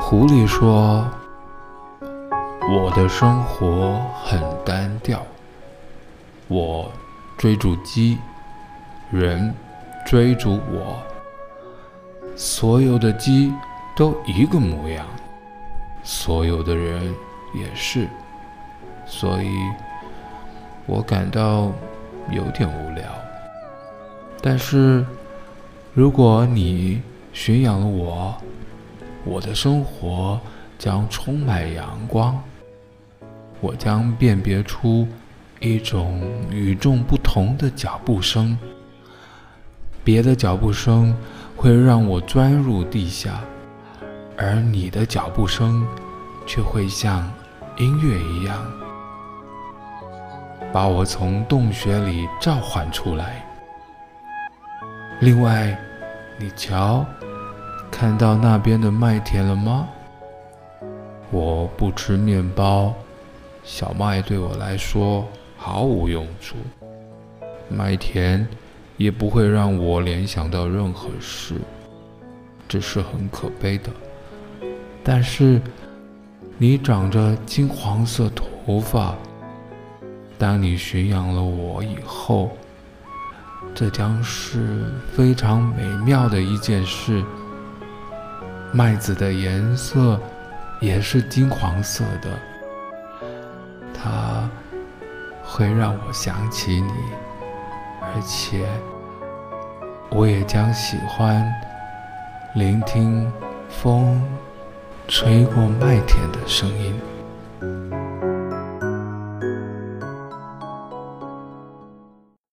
狐狸说：“我的生活很单调，我追逐鸡，人追逐我，所有的鸡都一个模样，所有的人也是，所以我感到有点无聊。但是，如果你驯养了我，我的生活将充满阳光。我将辨别出一种与众不同的脚步声，别的脚步声会让我钻入地下，而你的脚步声却会像音乐一样，把我从洞穴里召唤出来。另外，你瞧。看到那边的麦田了吗？我不吃面包，小麦对我来说毫无用处。麦田也不会让我联想到任何事，这是很可悲的。但是你长着金黄色头发，当你驯养了我以后，这将是非常美妙的一件事。麦子的颜色也是金黄色的，它会让我想起你，而且我也将喜欢聆听风吹过麦田的声音。